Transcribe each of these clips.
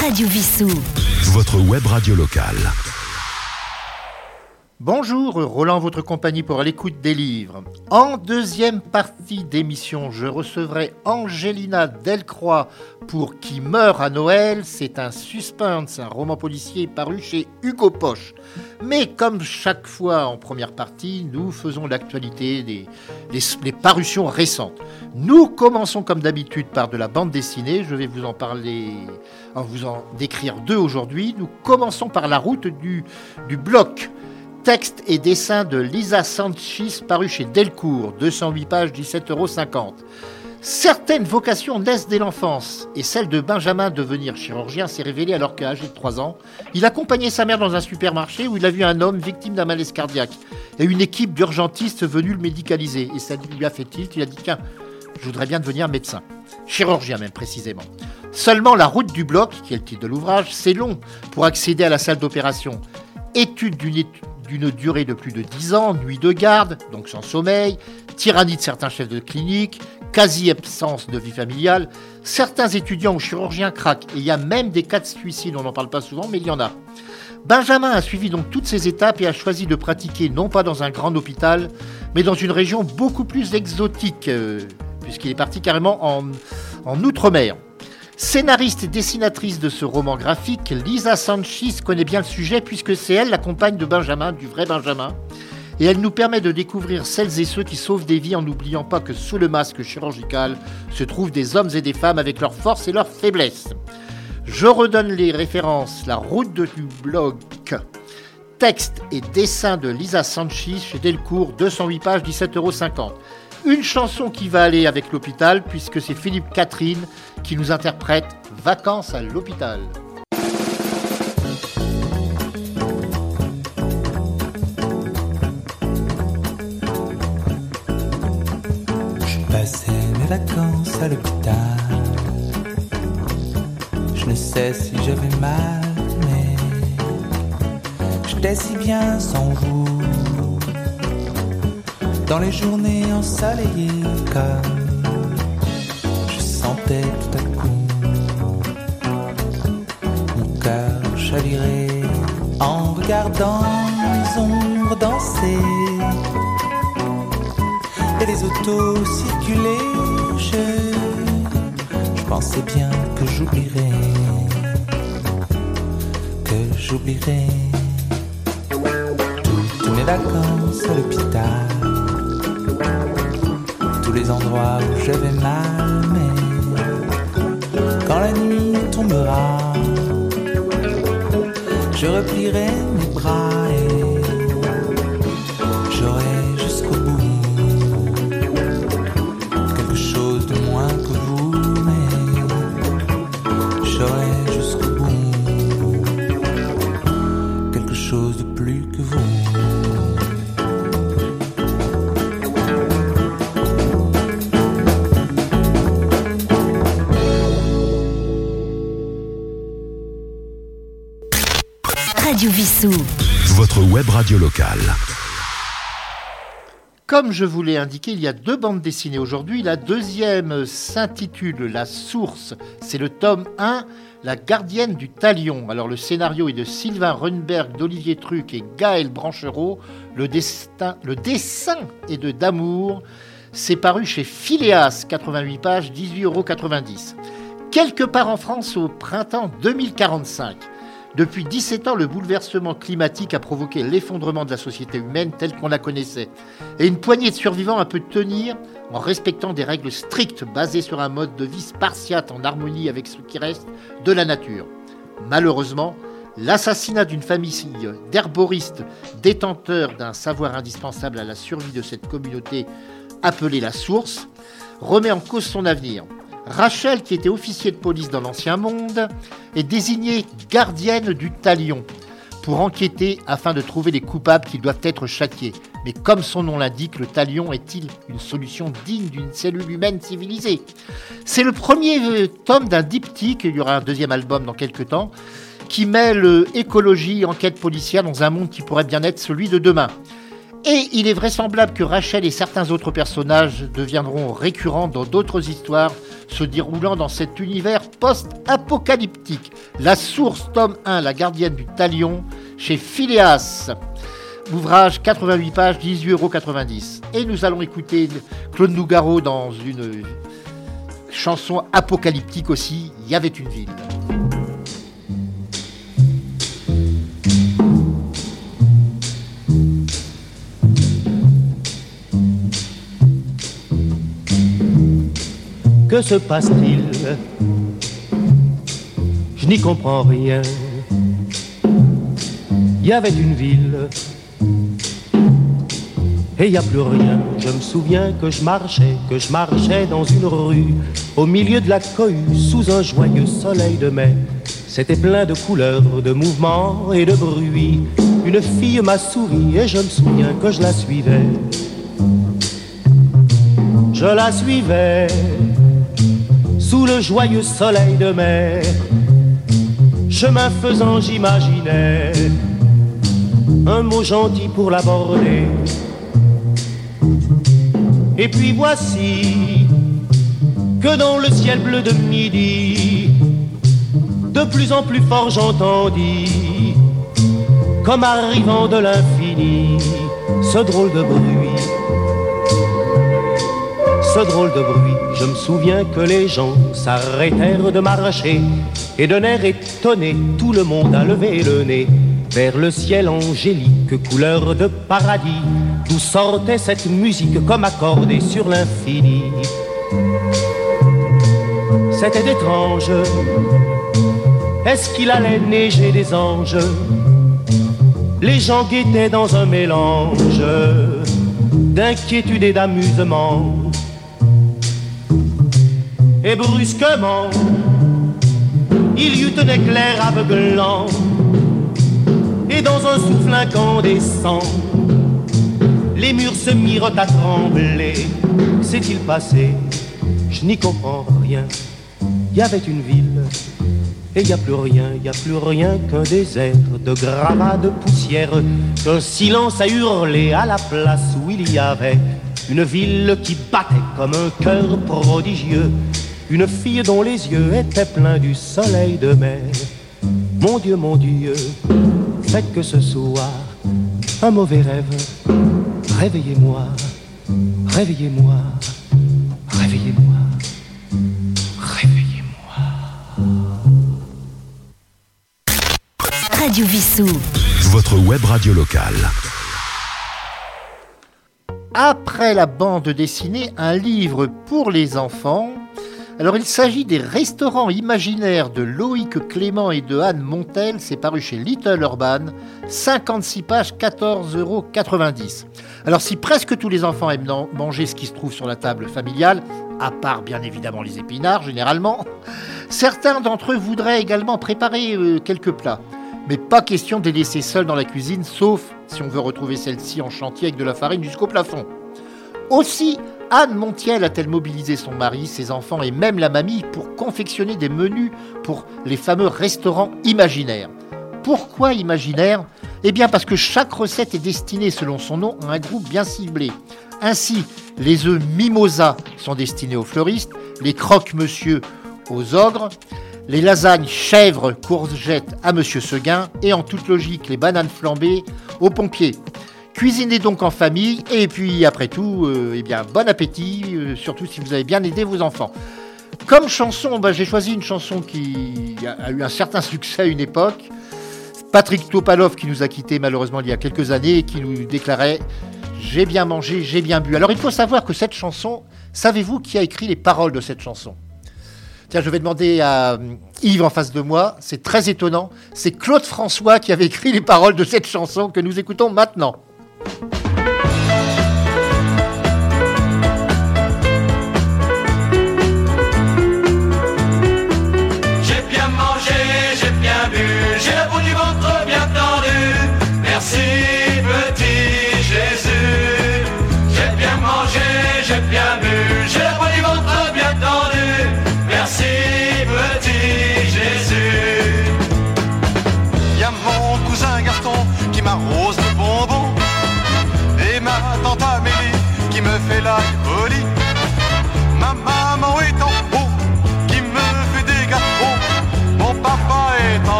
Radio Vissou. Votre web radio locale. Bonjour, Roland, votre compagnie pour l'écoute des livres. En deuxième partie d'émission, je recevrai Angelina Delcroix pour Qui meurt à Noël. C'est un suspense, un roman policier paru chez Hugo Poche. Mais comme chaque fois en première partie, nous faisons l'actualité des, parutions récentes. Nous commençons comme d'habitude par de la bande dessinée. Je vais vous en parler, en vous en décrire deux aujourd'hui. Nous commençons par la route du bloc. Texte et dessin de Lisa Sanchez paru chez Delcourt, 208 pages, 17,50 euros. Certaines vocations naissent dès l'enfance, et celle de Benjamin devenir chirurgien s'est révélée alors qu'à âgé de 3 ans, il accompagnait sa mère dans un supermarché où il a vu un homme victime d'un malaise cardiaque, et une équipe d'urgentistes venus le médicaliser. Et ça lui a fait tilt, il a dit tiens, je voudrais bien devenir médecin. Chirurgien même précisément. Seulement la route du bloc, qui est le titre de l'ouvrage, c'est long pour accéder à la salle d'opération. Étude d'une étude d'une durée de plus de 10 ans, nuit de garde, donc sans sommeil, tyrannie de certains chefs de clinique, quasi-absence de vie familiale, certains étudiants ou chirurgiens craquent, et il y a même des cas de suicide, on n'en parle pas souvent, mais il y en a. Benjamin a suivi donc toutes ces étapes et a choisi de pratiquer non pas dans un grand hôpital, mais dans une région beaucoup plus exotique, euh, puisqu'il est parti carrément en, en Outre-mer. Scénariste et dessinatrice de ce roman graphique, Lisa Sanchez connaît bien le sujet puisque c'est elle la compagne de Benjamin, du vrai Benjamin. Et elle nous permet de découvrir celles et ceux qui sauvent des vies en n'oubliant pas que sous le masque chirurgical se trouvent des hommes et des femmes avec leurs forces et leurs faiblesses. Je redonne les références, la route du blog, texte et dessin de Lisa Sanchez chez Delcourt, 208 pages, 17,50 euros une chanson qui va aller avec l'hôpital, puisque c'est Philippe Catherine qui nous interprète Vacances à l'hôpital. Je passais mes vacances à l'hôpital. Je ne sais si j'avais mal, mais j'étais si bien sans vous dans les journées ensoleillées comme je sentais tout à coup mon cœur chavirer en regardant les ombres danser et les autos circuler. Je, je pensais bien que j'oublierais, que j'oublierais toutes mes vacances à l'hôpital tous les endroits où j'avais mal, mais quand la nuit tombera, je replierai mes bras radio locale. Comme je vous l'ai indiqué, il y a deux bandes dessinées aujourd'hui. La deuxième s'intitule La Source. C'est le tome 1, La gardienne du talion. Alors le scénario est de Sylvain Runberg, d'Olivier Truc et Gaël Branchereau. Le, le dessin est de Damour. C'est paru chez Phileas, 88 pages, 18,90 euros. Quelque part en France au printemps 2045. Depuis 17 ans, le bouleversement climatique a provoqué l'effondrement de la société humaine telle qu'on la connaissait. Et une poignée de survivants a pu tenir en respectant des règles strictes basées sur un mode de vie spartiate en harmonie avec ce qui reste de la nature. Malheureusement, l'assassinat d'une famille d'herboristes détenteurs d'un savoir indispensable à la survie de cette communauté appelée la source remet en cause son avenir. Rachel, qui était officier de police dans l'Ancien Monde, est désignée gardienne du talion pour enquêter afin de trouver les coupables qui doivent être châtiés. Mais comme son nom l'indique, le talion est-il une solution digne d'une cellule humaine civilisée? C'est le premier euh, tome d'un diptyque, il y aura un deuxième album dans quelques temps, qui mêle écologie et enquête policière dans un monde qui pourrait bien être celui de demain. Et il est vraisemblable que Rachel et certains autres personnages deviendront récurrents dans d'autres histoires se déroulant dans cet univers post-apocalyptique. La source, tome 1, La gardienne du talion, chez Phileas. Ouvrage 88 pages, 18,90 euros. Et nous allons écouter Claude Nougaro dans une chanson apocalyptique aussi, Il y avait une ville. Que se passe-t-il Je n'y comprends rien. Il y avait une ville et il n'y a plus rien. Je me souviens que je marchais, que je marchais dans une rue, au milieu de la cohue, sous un joyeux soleil de mai. C'était plein de couleurs, de mouvements et de bruits. Une fille m'a souri et je me souviens que je la suivais. Je la suivais sous le joyeux soleil de mai. Chemin faisant, j'imaginais un mot gentil pour l'aborder. Et puis voici que dans le ciel bleu de midi, de plus en plus fort j'entendis, comme arrivant de l'infini, ce drôle de bruit. Ce drôle de bruit, je me souviens que les gens s'arrêtèrent de marcher et d'un air étonné, tout le monde a levé le nez vers le ciel angélique, couleur de paradis, d'où sortait cette musique comme accordée sur l'infini. C'était étrange. Est-ce qu'il allait neiger des anges? Les gens guettaient dans un mélange d'inquiétude et d'amusement. Et brusquement, il y eut un éclair aveuglant et dans un souffle incandescent, les murs se mirent à trembler. S'est-il passé? Je n'y comprends rien. Il y avait une ville, et il n'y a plus rien, il n'y a plus rien qu'un désert de gravats, de poussière, qu'un silence a hurlé à la place où il y avait une ville qui battait comme un cœur prodigieux, une fille dont les yeux étaient pleins du soleil de mer. Mon Dieu, mon Dieu, faites que ce soir un mauvais rêve. Réveillez-moi, réveillez-moi, réveillez-moi, réveillez-moi. Radio Vissou. Votre web radio locale. Après la bande dessinée, un livre pour les enfants alors il s'agit des restaurants imaginaires de Loïc Clément et de Anne Montel, c'est paru chez Little Urban, 56 pages, 14,90 euros. Alors si presque tous les enfants aiment manger ce qui se trouve sur la table familiale, à part bien évidemment les épinards généralement, certains d'entre eux voudraient également préparer euh, quelques plats. Mais pas question de les laisser seuls dans la cuisine, sauf si on veut retrouver celle-ci en chantier avec de la farine jusqu'au plafond. Aussi, Anne Montiel a-t-elle mobilisé son mari, ses enfants et même la mamie pour confectionner des menus pour les fameux restaurants imaginaires? Pourquoi imaginaire Eh bien parce que chaque recette est destinée selon son nom à un groupe bien ciblé. Ainsi, les œufs mimosa sont destinés aux fleuristes, les croque-monsieur aux ogres, les lasagnes chèvres courgettes à Monsieur Seguin et en toute logique les bananes flambées aux pompiers. Cuisinez donc en famille et puis après tout, euh, eh bien, bon appétit, euh, surtout si vous avez bien aidé vos enfants. Comme chanson, bah, j'ai choisi une chanson qui a, eu un certain succès à une époque. Patrick Topalov qui nous a quittés malheureusement il y a quelques années et qui nous déclarait J'ai bien mangé, j'ai bien bu. Alors il faut savoir que cette chanson, savez-vous qui a écrit les paroles de cette chanson? Tiens, je vais demander à euh, Yves en face de moi, c'est très étonnant. C'est Claude François qui avait écrit les paroles de cette chanson que nous écoutons maintenant. J'ai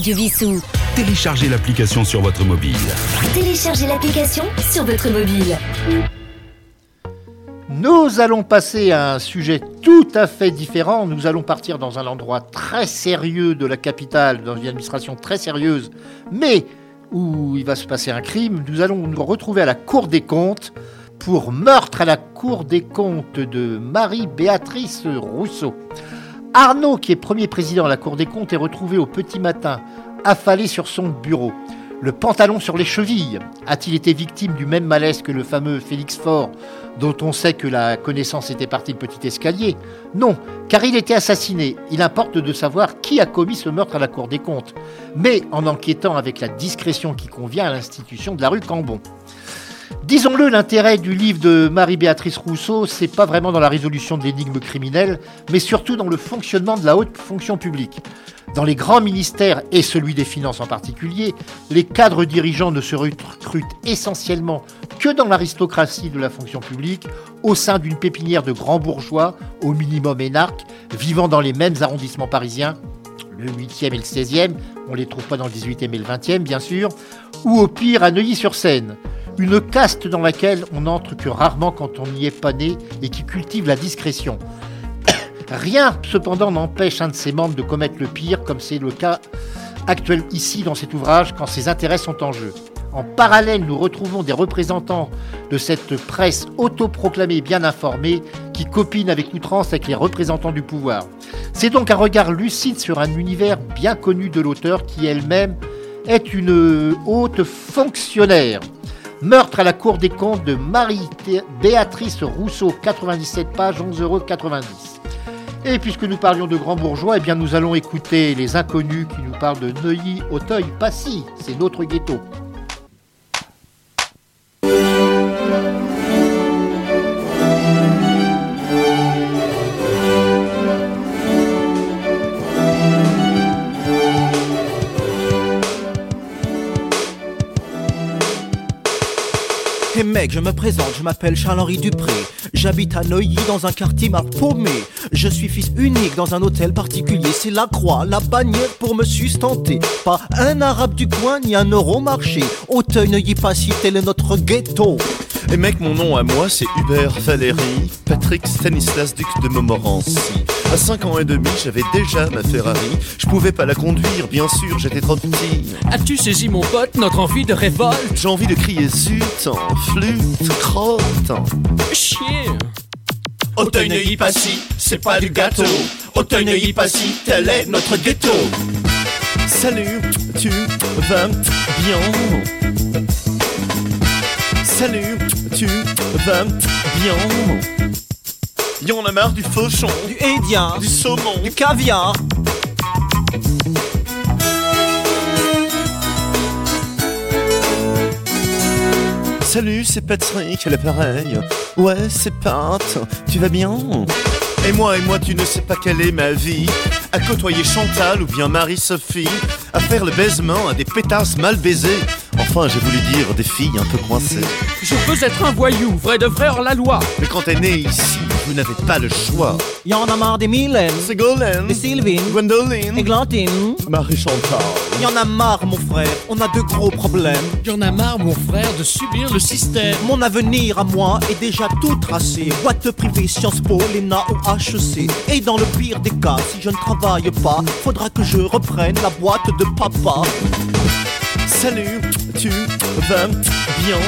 Radio Vissou. Téléchargez l'application sur votre mobile. Téléchargez l'application sur votre mobile. Nous allons passer à un sujet tout à fait différent. Nous allons partir dans un endroit très sérieux de la capitale, dans une administration très sérieuse, mais où il va se passer un crime. Nous allons nous retrouver à la Cour des comptes pour meurtre à la Cour des comptes de Marie-Béatrice Rousseau. Arnaud, qui est premier président à la Cour des comptes, est retrouvé au petit matin, affalé sur son bureau. Le pantalon sur les chevilles. A-t-il été victime du même malaise que le fameux Félix Faure, dont on sait que la connaissance était partie de petit escalier? Non, car il était assassiné. Il importe de savoir qui a commis ce meurtre à la Cour des comptes, mais en enquêtant avec la discrétion qui convient à l'institution de la rue Cambon. Disons-le, l'intérêt du livre de Marie-Béatrice Rousseau, c'est pas vraiment dans la résolution de l'énigme criminelle, mais surtout dans le fonctionnement de la haute fonction publique. Dans les grands ministères, et celui des finances en particulier, les cadres dirigeants ne se recrutent essentiellement que dans l'aristocratie de la fonction publique, au sein d'une pépinière de grands bourgeois, au minimum énarques, vivant dans les mêmes arrondissements parisiens, le 8e et le 16e, on les trouve pas dans le 18e et le 20e bien sûr, ou au pire à Neuilly-sur-Seine. Une caste dans laquelle on n'entre que rarement quand on n'y est pas né et qui cultive la discrétion. Rien, cependant, n'empêche un de ses membres de commettre le pire, comme c'est le cas actuel ici dans cet ouvrage, quand ses intérêts sont en jeu. En parallèle, nous retrouvons des représentants de cette presse autoproclamée bien informée qui copine avec outrance avec les représentants du pouvoir. C'est donc un regard lucide sur un univers bien connu de l'auteur qui elle-même est une haute fonctionnaire. Meurtre à la Cour des comptes de Marie-Béatrice Rousseau, 97 pages, 11,90 euros. Et puisque nous parlions de grands bourgeois, eh bien nous allons écouter les inconnus qui nous parlent de Neuilly, Auteuil, Passy. C'est notre ghetto. Hey mec, je me présente, je m'appelle Charles-Henri Dupré. J'habite à Neuilly dans un quartier mal paumé. Je suis fils unique dans un hôtel particulier. C'est la croix, la bannière pour me sustenter. Pas un arabe du coin ni un euro marché. Auteuil, Neuilly, Passy, tel est notre ghetto. Et mec, mon nom à moi, c'est Hubert Valéry, Patrick Stanislas, duc de Montmorency. À 5 ans et demi, j'avais déjà ma Ferrari. Je pouvais pas la conduire, bien sûr, j'étais trop petit. As-tu saisi mon pote notre envie de révolte? J'ai envie de crier zut, en flûte, crotte. Chier Auteuil, Neuilly, Passy, c'est pas du gâteau. Auteuil, Neuilly, Passy, tel est notre ghetto. Salut, tu vas bien? Salut, tu vas bien? Y'en a marre du fauchon, Du hédien, du saumon, du caviar. Salut, c'est Patrick, à l'appareil. Ouais, c'est Pat, tu vas bien? Et moi, et moi, tu ne sais pas quelle est ma vie. À côtoyer Chantal ou bien Marie-Sophie. À faire le baisement à des pétasses mal baisées. Enfin, j'ai voulu dire des filles un peu coincées. Je veux être un voyou, vrai de vrai hors la loi. Mais quand t'es né ici, vous n'avez pas le choix. Y en a marre des Mylène, Ségolène, des Sylvine, Gwendoline, Églantine. Marie-Chantal. Y en a marre, mon frère, on a de gros problèmes. Y'en a marre, mon frère, de subir le système. Mon avenir à moi est déjà tout tracé. Boîte privée, Sciences Po, l'ENA ou HEC. Et dans le pire des cas, si je ne travaille pas, faudra que je reprenne la boîte de papa. Salut, tu vas bien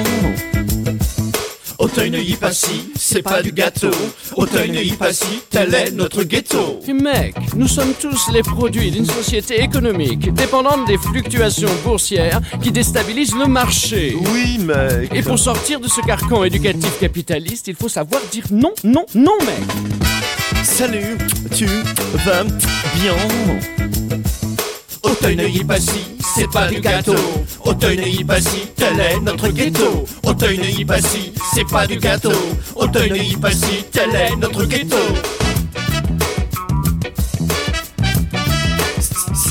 Auteuil-Neuilly-Passy, c'est pas du gâteau. Auteuil-Neuilly-Passy, tel est notre ghetto. Et mec, nous sommes tous les produits d'une société économique dépendante des fluctuations boursières qui déstabilisent le marché. Oui, mec. Et pour sortir de ce carcan éducatif capitaliste, il faut savoir dire non, non, non, mec. Salut, tu vas bien? Auteuil-Neuilly-Passy, c'est pas du gâteau. Auteuil-Neuilly-Passy, tel est notre ghetto. Auteuil-Neuilly-Passy, c'est pas du gâteau. Auteuil-Neuilly-Passy, tel est notre ghetto.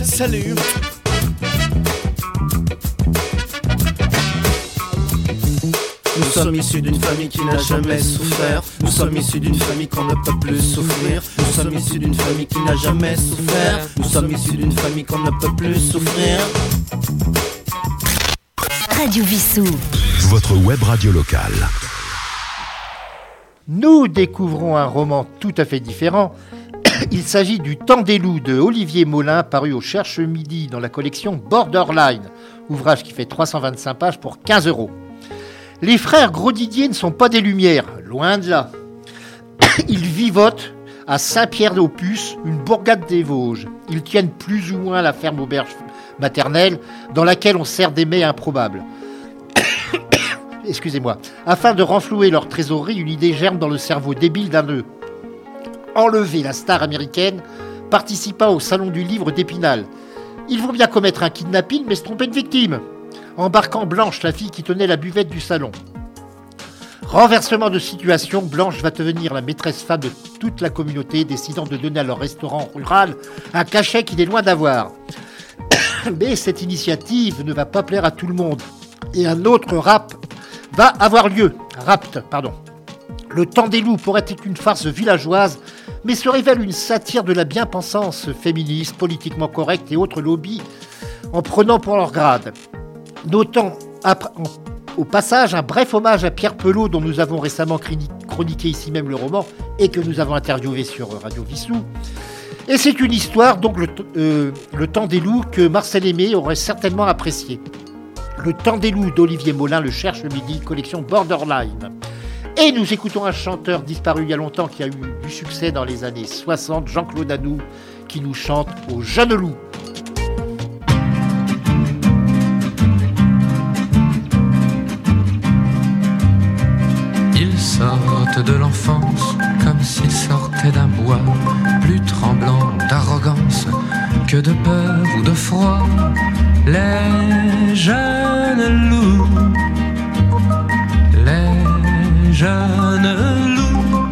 Salut. Sommes issus d'une famille qui n'a jamais souffert. Nous sommes issus d'une famille qu'on ne peut plus souffrir. Nous sommes issus d'une famille qui n'a jamais souffert. Nous sommes issus d'une famille qu'on ne peut plus souffrir. Radio Vissou. Votre web radio locale. Nous découvrons un roman tout à fait différent. Il s'agit du Temps des loups de Olivier Molin, paru au Cherche Midi dans la collection Borderline, ouvrage qui fait 325 pages pour 15 euros. Les frères Grosdidier ne sont pas des lumières, loin de là. Ils vivotent à Saint-Pierre-d'Opus, une bourgade des Vosges. Ils tiennent plus ou moins la ferme auberge maternelle dans laquelle on sert des mets improbables. Excusez-moi. Afin de renflouer leur trésorerie, une idée germe dans le cerveau débile d'un eux. Enlever la star américaine participant au salon du livre d'Épinal. Ils vont bien commettre un kidnapping, mais se tromper de victime. Embarquant Blanche, la fille qui tenait la buvette du salon. Renversement de situation, Blanche va devenir la maîtresse femme de toute la communauté, décidant de donner à leur restaurant rural un cachet qu'il est loin d'avoir. Mais cette initiative ne va pas plaire à tout le monde. Et un autre rap va avoir lieu. Rapt, pardon. Le temps des loups pourrait être une farce villageoise, mais se révèle une satire de la bien-pensance féministe, politiquement correcte et autres lobbies, en prenant pour leur grade. Notant au passage un bref hommage à Pierre Pelot, dont nous avons récemment chroni- chroniqué ici même le roman et que nous avons interviewé sur Radio Vissou. Et c'est une histoire, donc euh, le temps des loups, que Marcel Aimé aurait certainement apprécié. Le temps des loups d'Olivier Molin le cherche le midi, collection Borderline. Et nous écoutons un chanteur disparu il y a longtemps qui a eu du succès dans les années 60, Jean-Claude Anou, qui nous chante au jeune loup. Sortent de l'enfance comme s'ils sortaient d'un bois, plus tremblant d'arrogance que de peur ou de froid. Les jeunes loups, les jeunes loups,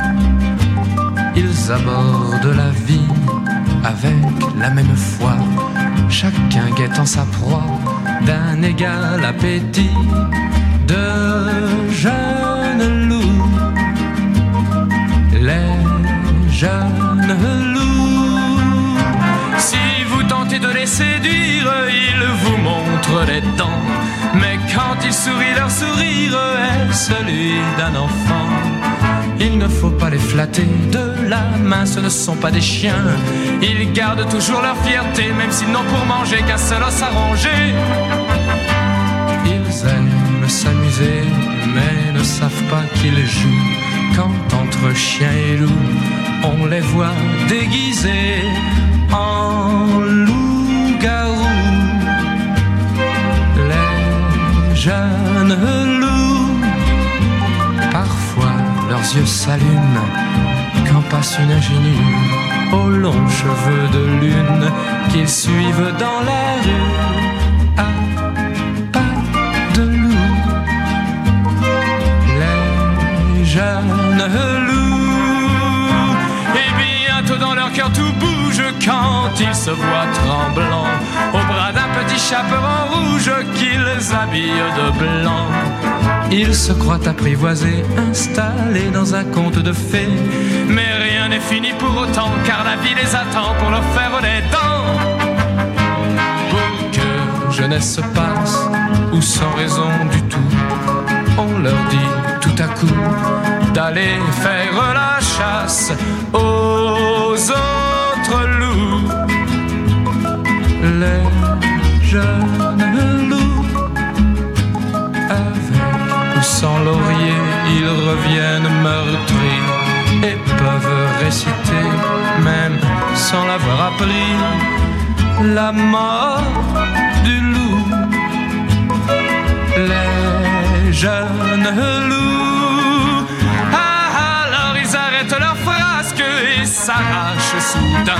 ils abordent la vie avec la même foi, chacun guettant sa proie d'un égal appétit de jeunes loups, les jeunes loups. Si vous tentez de les séduire, ils vous montrent les dents. Mais quand ils sourient, leur sourire est celui d'un enfant. Il ne faut pas les flatter de la main, ce ne sont pas des chiens. Ils gardent toujours leur fierté, même s'ils n'ont pour manger qu'un seul os à ronger. Ils aiment s'amuser, mais ne savent pas qu'ils jouent. Quand entre chien et loup, on les voit déguisés en loup-garou. Les jeunes loups, parfois leurs yeux s'allument quand passe une ingénue aux longs cheveux de lune qu'ils suivent dans la rue. Et bientôt dans leur cœur tout bouge quand ils se voient tremblants au bras d'un petit chaperon rouge qu'ils les habille de blanc. Ils se croient apprivoisés, installés dans un conte de fées. Mais rien n'est fini pour autant, car la vie les attend pour leur faire les dents. Jeunesse se passe, ou sans raison du tout, on leur dit tout à coup d'aller faire la chasse aux autres loups. Les jeunes loups, avec ou sans laurier, ils reviennent meurtris et peuvent réciter, même sans l'avoir appris, la mort du loup. Les jeunes loups, ah, alors ils arrêtent leur frasque et s'arrachent soudain.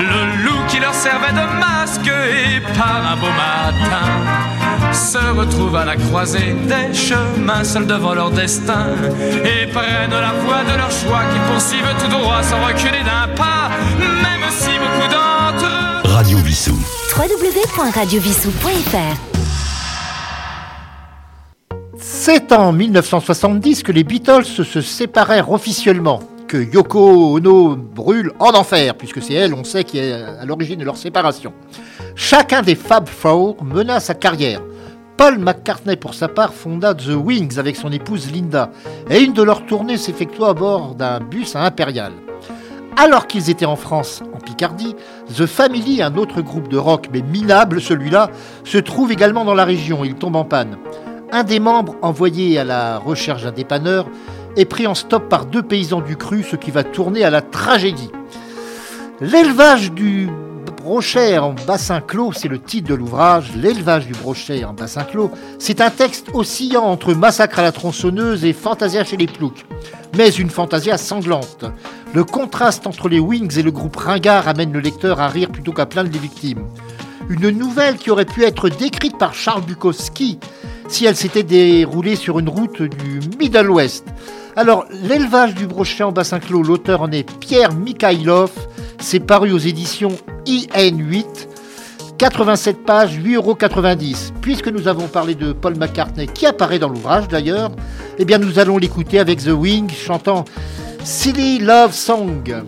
Le loup qui leur servait de masque et par un beau matin se retrouvent à la croisée des chemins seuls devant leur destin. Et prennent la voie de leur choix qui poursuivent tout droit sans reculer d'un pas, même si beaucoup d'entre eux Radio Vissou. www.radiovissou.fr C'est en 1970 que les Beatles se séparèrent officiellement, que Yoko Ono brûle en enfer, puisque c'est elle, on sait, qui est à l'origine de leur séparation. Chacun des Fab Four mena sa carrière. Paul McCartney, pour sa part, fonda The Wings avec son épouse Linda, et une de leurs tournées s'effectua à bord d'un bus à Impérial. Alors qu'ils étaient en France, en Picardie, The Family, un autre groupe de rock, mais minable celui-là, se trouve également dans la région. Il tombe en panne. Un des membres, envoyé à la recherche d'un dépanneur, est pris en stop par deux paysans du cru, ce qui va tourner à la tragédie. L'élevage du brochet en bassin clos, c'est le titre de l'ouvrage. L'élevage du brochet en bassin clos, c'est un texte oscillant entre massacre à la tronçonneuse et fantasia chez les ploucs. Mais une fantasia sanglante. Le contraste entre les Wings et le groupe Ringard amène le lecteur à rire plutôt qu'à plaindre les victimes. Une nouvelle qui aurait pu être décrite par Charles Bukowski si elle s'était déroulée sur une route du Middle West. Alors, l'élevage du brochet en bassin clos, l'auteur en est Pierre Mikhailov. C'est paru aux éditions IN8. 87 pages, 8,90 euros. Puisque nous avons parlé de Paul McCartney, qui apparaît dans l'ouvrage d'ailleurs, eh bien nous allons l'écouter avec The Wing chantant Silly Love Song.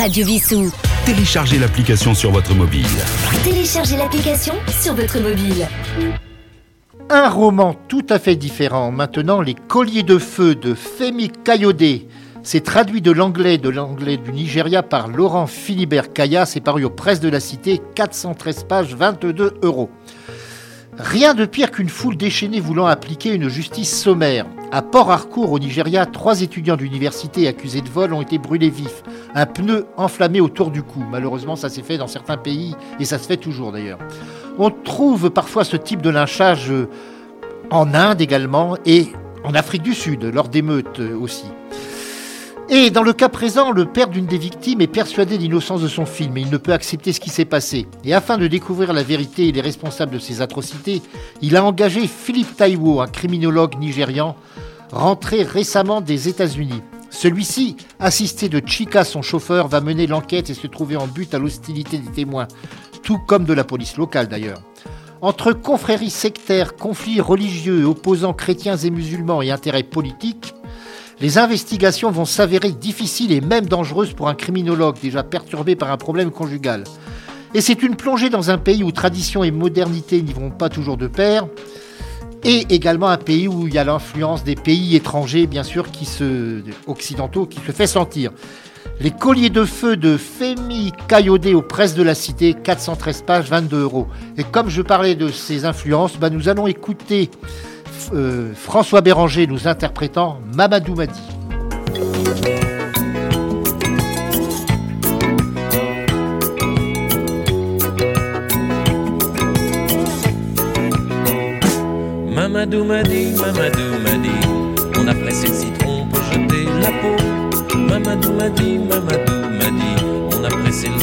Radio Vissou. Téléchargez l'application sur votre mobile. Téléchargez l'application sur votre mobile. Un roman tout à fait différent. Maintenant, Les Colliers de Feu de Femi Kayode. C'est traduit de l'anglais de l'anglais du Nigeria par Laurent Philibert Kaya. C'est paru aux presses de la Cité, 413 pages, 22 euros. Rien de pire qu'une foule déchaînée voulant appliquer une justice sommaire. À Port Harcourt, au Nigeria, trois étudiants d'université accusés de vol ont été brûlés vifs. Un pneu enflammé autour du cou. Malheureusement, ça s'est fait dans certains pays et ça se fait toujours d'ailleurs. On trouve parfois ce type de lynchage euh, en Inde également et en Afrique du Sud, lors d'émeutes euh, aussi. Et dans le cas présent, le père d'une des victimes est persuadé de l'innocence de son fils, mais il ne peut accepter ce qui s'est passé. Et afin de découvrir la vérité et les responsables de ces atrocités, il a engagé Philippe Taiwo, un criminologue nigérian, rentré récemment des États-Unis. Celui-ci, assisté de Chika, son chauffeur, va mener l'enquête et se trouver en but à l'hostilité des témoins, tout comme de la police locale d'ailleurs. Entre confréries sectaires, conflits religieux opposant chrétiens et musulmans et intérêts politiques, les investigations vont s'avérer difficiles et même dangereuses pour un criminologue déjà perturbé par un problème conjugal. Et c'est une plongée dans un pays où tradition et modernité n'y vont pas toujours de pair, et également un pays où il y a l'influence des pays étrangers, bien sûr, qui se, occidentaux, qui se fait sentir. Les colliers de feu de Femi Kayode aux presses de la cité, 413 pages, 22 euros. Et comme je parlais de ces influences, bah, nous allons écouter euh, François Béranger nous interprétant Mamadou Madi. Mamadou m'a dit, Mamadou m'a dit, on a pressé le citron pour jeter la peau. Mamadou m'a dit, Mamadou m'a dit, on a pressé le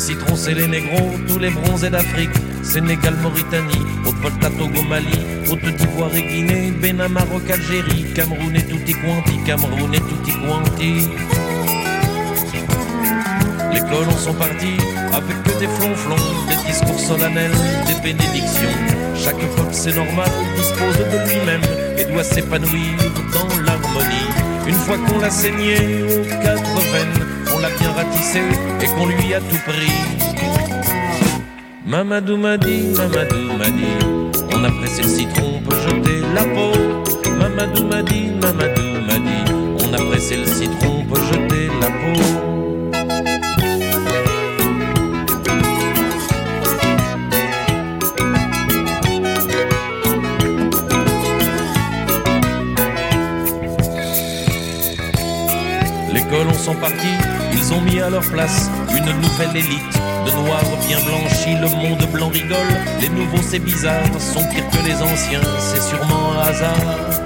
citrons, c'est les négros, tous les bronzés d'Afrique. Sénégal, Mauritanie, Haute-Volta, Togo, Mali, Haute d'Ivoire et Guinée, Bénin, Maroc, Algérie, Cameroun et tutti quanti, Cameroun et tutti quanti. Les colons sont partis avec que des flonflons, des discours solennels, des bénédictions. Chaque peuple, c'est normal, dispose de lui-même et doit s'épanouir dans l'harmonie. Une fois qu'on l'a saigné aux quatre veines, l'a bien ratissé et qu'on lui a tout pris. Mamadou m'a dit, Mamadou m'a dit, on a pressé le citron, on jeter la peau. Mamadou m'a dit, Mamadou m'a dit, on a pressé le citron, on peut jeter la peau. Sont partis, ils ont mis à leur place une nouvelle élite de noirs bien blanchis. Le monde blanc rigole, les nouveaux c'est bizarre, sont pires que les anciens, c'est sûrement un hasard.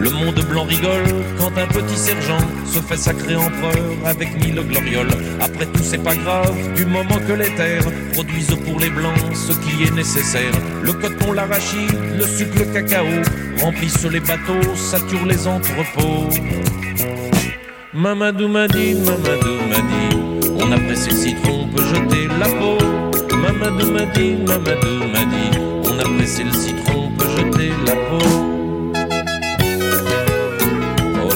Le monde blanc rigole quand un petit sergent se fait sacrer empereur avec mille glorioles. Après tout, c'est pas grave, du moment que les terres produisent pour les blancs ce qui est nécessaire. Le coton, l'arachide, le sucre, le cacao remplissent les bateaux, saturent les entrepôts. Mamadou m'a dit, Mamadou m'a dit, on a pressé le citron, on peut jeter la peau. Mamadou m'a dit, Mamadou m'a dit, on a pressé le citron, on peut jeter la peau. Oh.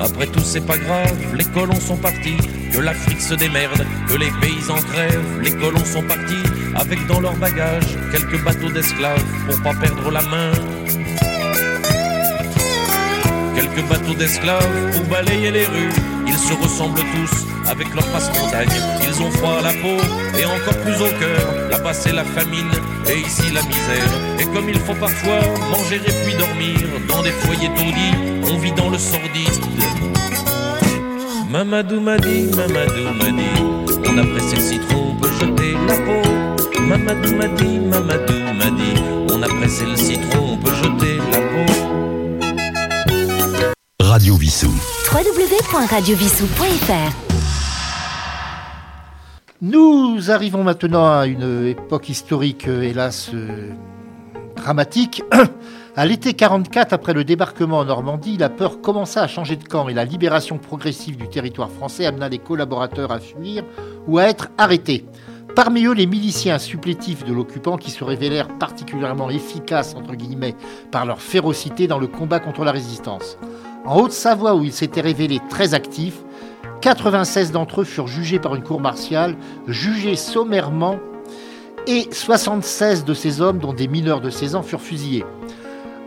Après tout, c'est pas grave, les colons sont partis, que l'Afrique se démerde, que les paysans crèvent, les colons sont partis, avec dans leur bagage quelques bateaux d'esclaves pour pas perdre la main. Quelques bateaux d'esclaves pour balayer les rues, ils se ressemblent tous avec leur passe-montagne. Ils ont froid à la peau et encore plus au cœur. Là-bas c'est la famine et ici la misère. Et comme il faut parfois manger et puis dormir dans des foyers taudis, on vit dans le sordide. Mamadou m'a dit, Mamadou m'a dit, on a pressé le citron, on peut jeter la peau. Mamadou m'a dit, Mamadou m'a dit, on a pressé le citron, on peut jeter la peau. Radio Vissou. www.radiovissou.fr Nous arrivons maintenant à une époque historique, hélas, euh, dramatique. À l'été 44, après le débarquement en Normandie, la peur commença à changer de camp et la libération progressive du territoire français amena les collaborateurs à fuir ou à être arrêtés. Parmi eux, les miliciens supplétifs de l'occupant qui se révélèrent particulièrement efficaces, entre guillemets, par leur férocité dans le combat contre la résistance. En Haute-Savoie, où ils s'étaient révélés très actifs, 96 d'entre eux furent jugés par une cour martiale, jugés sommairement, et 76 de ces hommes, dont des mineurs de 16 ans, furent fusillés.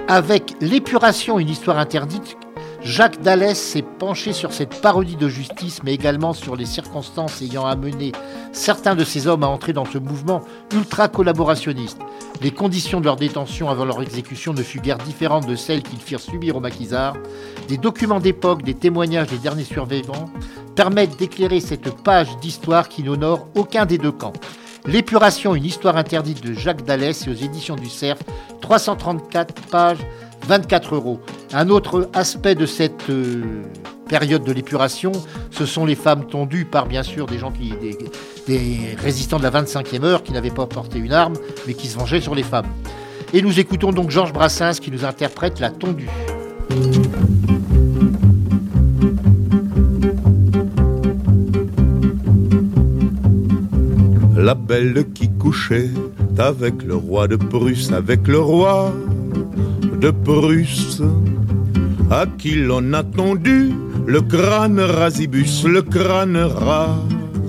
Avec l'épuration, une histoire interdite, Jacques Dallès s'est penché sur cette parodie de justice, mais également sur les circonstances ayant amené certains de ces hommes à entrer dans ce mouvement ultra-collaborationniste. Les conditions de leur détention avant leur exécution ne furent guère différentes de celles qu'ils firent subir aux maquisards. Des documents d'époque, des témoignages des derniers survivants permettent d'éclairer cette page d'histoire qui n'honore aucun des deux camps. L'épuration, une histoire interdite de Jacques Dallès et aux éditions du Cerf, 334 pages, 24 euros. Un autre aspect de cette euh, période de l'épuration, ce sont les femmes tondues par bien sûr des gens qui des, des résistants de la 25e heure qui n'avaient pas porté une arme mais qui se vengeaient sur les femmes. Et nous écoutons donc Georges Brassens qui nous interprète la tondue. La belle qui couchait avec le roi de Prusse, avec le roi de Prusse, à qui l'on a tendu le crâne rasibus, le crâne rasibus.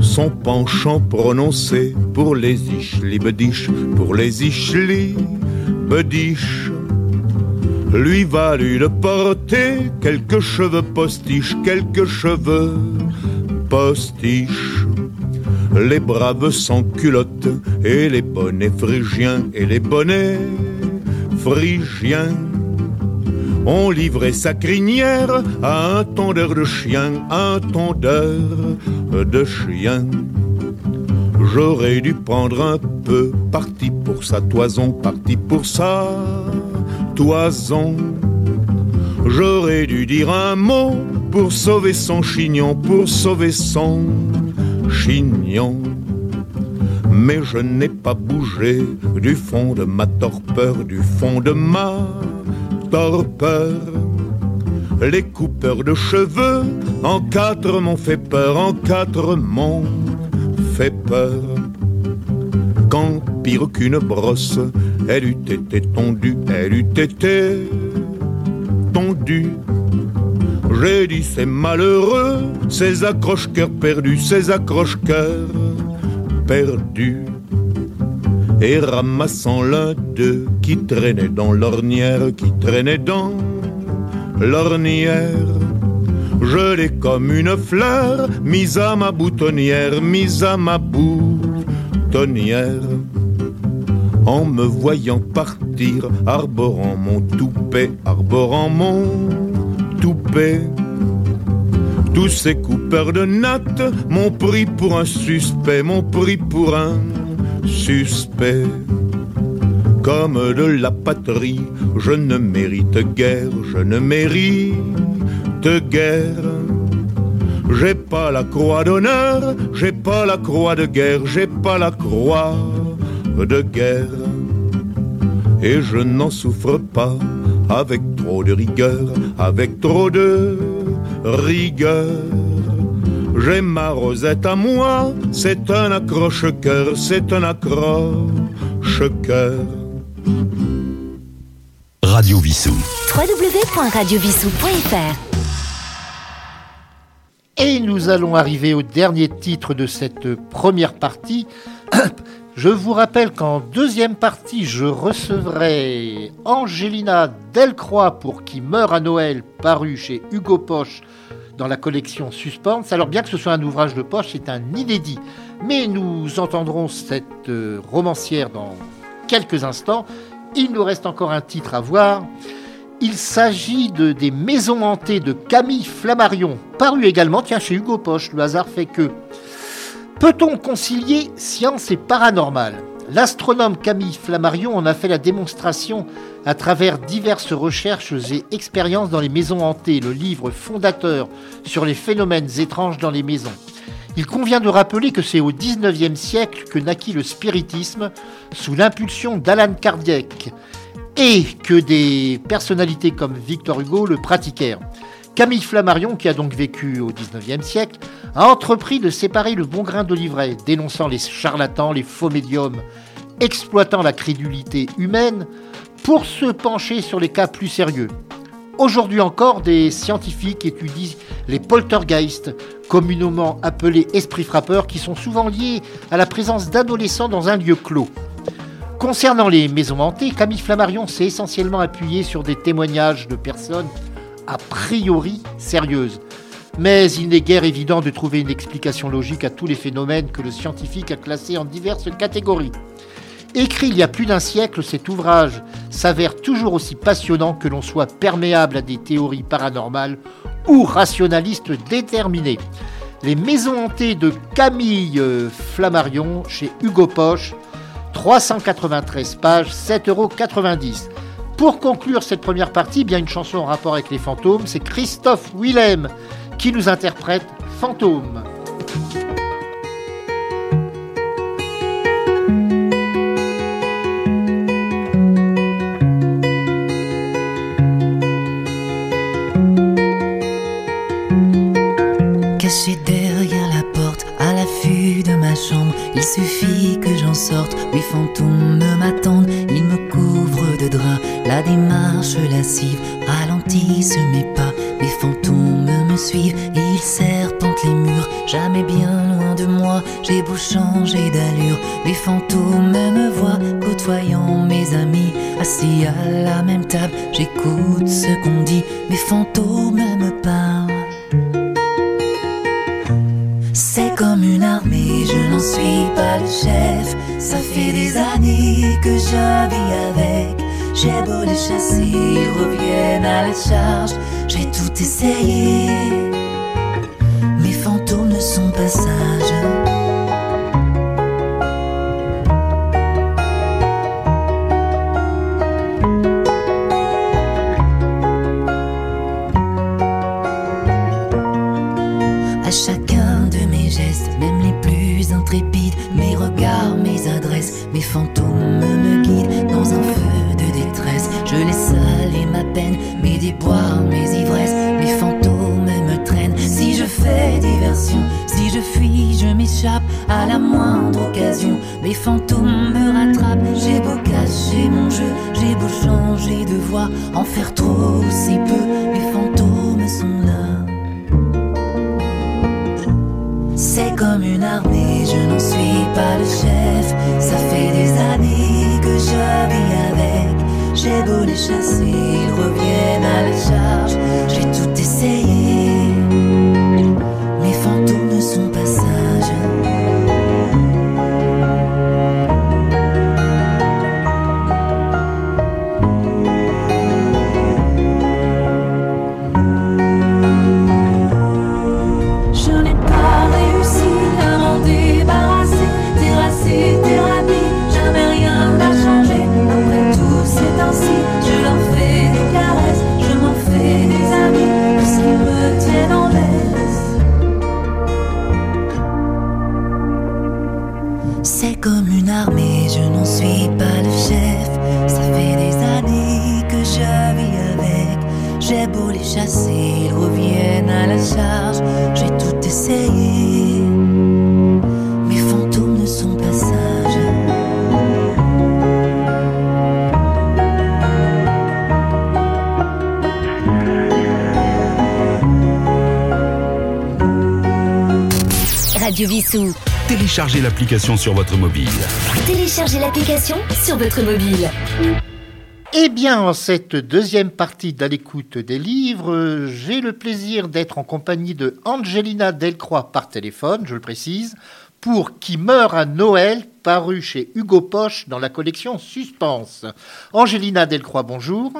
Son penchant prononcé pour les ischlibediches, pour les ischlibediches, lui valut de porter quelques cheveux postiches, quelques cheveux postiches. Les braves sans culottes et les bonnets phrygiens et les bonnets phrygiens ont livré sa crinière à un tondeur de chien, un tondeur de chien. J'aurais dû prendre un peu parti pour sa toison, parti pour sa toison. J'aurais dû dire un mot pour sauver son chignon, pour sauver son chignon. Mais je n'ai pas bougé du fond de ma torpeur, du fond de ma torpeur. Les coupeurs de cheveux en quatre m'ont fait peur, en quatre m'ont fait peur. Quand pire qu'une brosse, elle eût été tondue, elle eût été tondue. J'ai dit c'est malheureux, ces accroche-cœurs perdus, ces accroche-cœurs perdus. Et ramassant l'un d'eux qui traînait dans l'ornière, qui traînait dans l'ornière, je l'ai comme une fleur mise à ma boutonnière, mise à ma boutonnière. En me voyant partir, arborant mon toupet, arborant mon toupet. Tous ces coupeurs de nattes m'ont pris pour un suspect, m'ont pris pour un suspect. Comme de la patrie, je ne mérite guère, je ne mérite guère. J'ai pas la croix d'honneur, j'ai pas la croix de guerre, j'ai pas la croix de guerre. Et je n'en souffre pas avec trop de rigueur, avec trop de rigueur. J'ai ma rosette à moi, c'est un accroche-cœur, c'est un accroche-cœur. Radio Vissou. www.radiovissou.fr Et nous allons arriver au dernier titre de cette première partie. Je vous rappelle qu'en deuxième partie, je recevrai Angelina Delcroix pour Qui meurt à Noël, paru chez Hugo Poche dans la collection Suspense. Alors bien que ce soit un ouvrage de poche, c'est un inédit. Mais nous entendrons cette euh, romancière dans quelques instants. Il nous reste encore un titre à voir. Il s'agit de Des Maisons hantées de Camille Flammarion, paru également, chez Hugo Poche. Le hasard fait que. Peut-on concilier science et paranormal? L'astronome Camille Flammarion en a fait la démonstration à travers diverses recherches et expériences dans les maisons hantées, le livre fondateur sur les phénomènes étranges dans les maisons. Il convient de rappeler que c'est au XIXe siècle que naquit le spiritisme sous l'impulsion d'Alan Kardec et que des personnalités comme Victor Hugo le pratiquèrent. Camille Flammarion, qui a donc vécu au XIXe siècle, a entrepris de séparer le bon grain de l'ivraie, dénonçant les charlatans, les faux médiums, exploitant la crédulité humaine, pour se pencher sur les cas plus sérieux. Aujourd'hui encore, des scientifiques étudient les poltergeists, communément appelés esprits frappeurs, qui sont souvent liés à la présence d'adolescents dans un lieu clos. Concernant les maisons hantées, Camille Flammarion s'est essentiellement appuyé sur des témoignages de personnes a priori sérieuses. Mais il n'est guère évident de trouver une explication logique à tous les phénomènes que le scientifique a classés en diverses catégories. Écrit il y a plus d'un siècle, cet ouvrage s'avère toujours aussi passionnant que l'on soit perméable à des théories paranormales ou rationalistes déterminées. Les maisons hantées de Camille euh, Flammarion chez Hugo Poche, 393 pages, 7,90 euros. Pour conclure cette première partie, bien une chanson en rapport avec les fantômes, c'est Christophe Willem qui nous interprète Fantôme. Caché derrière la porte, à l'affût de ma chambre, il suffit ralentissent mes pas. Les fantômes me suivent, ils serpentent les murs. Jamais bien loin de moi, j'ai beau changer d'allure. Les fantômes J'ai tout en faire trop si peu, mes fantômes sont là. C'est comme une armée, je n'en suis pas le chef. Ça fait des années que vis avec. J'ai beau les chasser, ils reviennent Téléchargez l'application sur votre mobile. Téléchargez l'application sur votre mobile. Eh bien, en cette deuxième partie d'À l'écoute des livres, j'ai le plaisir d'être en compagnie de Angelina Delcroix par téléphone, je le précise, pour Qui meurt à Noël, paru chez Hugo Poche dans la collection Suspense. Angelina Delcroix, bonjour.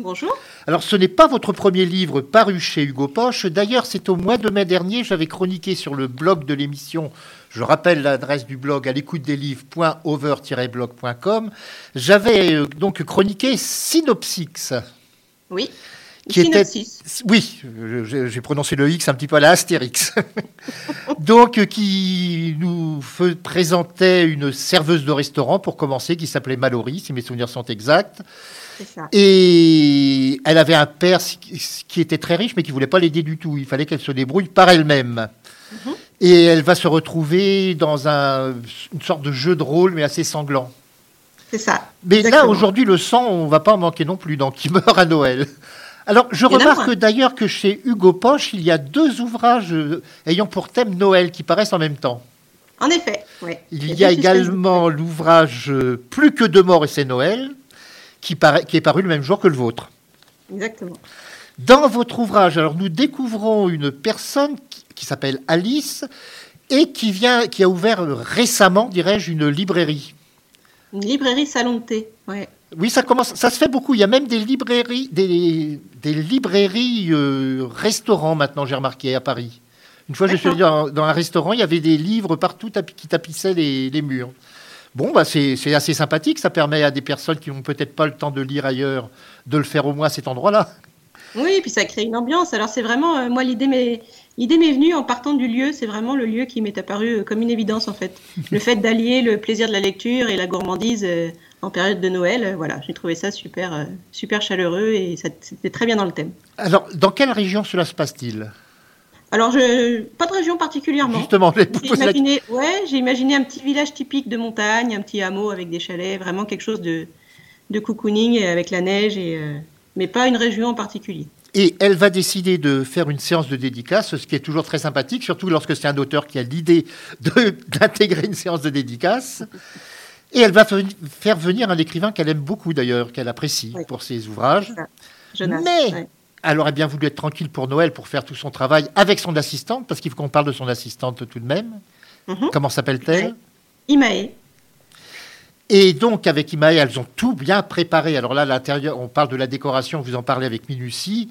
Bonjour. Alors, ce n'est pas votre premier livre paru chez Hugo Poche. D'ailleurs, c'est au mois de mai dernier, j'avais chroniqué sur le blog de l'émission. Je rappelle l'adresse du blog à l'écoute des livres.over-blog.com. J'avais euh, donc chroniqué Synopsix. Oui. qui était oui, je- j'ai prononcé le X un petit peu à la Astérix. Donc euh, qui nous présentait une serveuse de restaurant pour commencer qui s'appelait Mallory si mes souvenirs sont exacts. Ça. Et elle avait un père qui était très riche mais qui voulait pas l'aider du tout. Il fallait qu'elle se débrouille par elle-même. Mhm. Et elle va se retrouver dans un, une sorte de jeu de rôle mais assez sanglant. C'est ça. Mais là, aujourd'hui, le sang, on va pas en manquer non plus dans Qui meurt à Noël. Alors, je remarque d'ailleurs que chez Hugo Poche, il y a deux ouvrages euh, ayant pour thème Noël qui paraissent en même temps. En effet, ouais. Il y a également l'ouvrage euh, Plus que deux morts et c'est Noël, qui, est paru le même jour que le vôtre. Exactement. Dans votre ouvrage, alors nous découvrons une personne qui, qui s'appelle Alice et qui vient, qui a ouvert récemment, dirais-je, une librairie. Une librairie salon de thé. Ouais. Oui, ça commence, ça se fait beaucoup. Il y a même des librairies, des, des librairies euh, restaurants maintenant. J'ai remarqué à Paris. Une fois, je suis allé dans, dans un restaurant, il y avait des livres partout tapi- qui tapissaient les, les murs. Bon, bah c'est assez sympathique. Ça permet à des personnes qui n'ont peut-être pas le temps de lire ailleurs de le faire au moins à cet endroit-là. Oui, et puis ça crée une ambiance. Alors c'est vraiment, euh, moi l'idée m'est, l'idée m'est venue en partant du lieu. C'est vraiment le lieu qui m'est apparu euh, comme une évidence en fait. Le fait d'allier le plaisir de la lecture et la gourmandise euh, en période de Noël, euh, voilà, j'ai trouvé ça super, super chaleureux et c'était très bien dans le thème. Alors, dans quelle région cela se passe-t-il? Alors je, pas de région particulièrement. Justement, J'ai la- imaginé, ouais, j'ai imaginé un petit village typique de montagne, un petit hameau avec des chalets, vraiment quelque chose de, de cocooning avec la neige et, euh, mais pas une région en particulier. Et elle va décider de faire une séance de dédicace, ce qui est toujours très sympathique, surtout lorsque c'est un auteur qui a l'idée d'intégrer une séance de dédicace. Et elle va faire venir un écrivain qu'elle aime beaucoup d'ailleurs, qu'elle apprécie pour ses ouvrages. Jonas, Mais ouais. Elle aurait bien voulu être tranquille pour Noël pour faire tout son travail avec son assistante, parce qu'il faut qu'on parle de son assistante tout de même. Mhm. Comment s'appelle-t-elle? Imae. Et donc, avec Imae, elles ont tout bien préparé. Alors là, à l'intérieur, on parle de la décoration, vous en parlez avec minutie.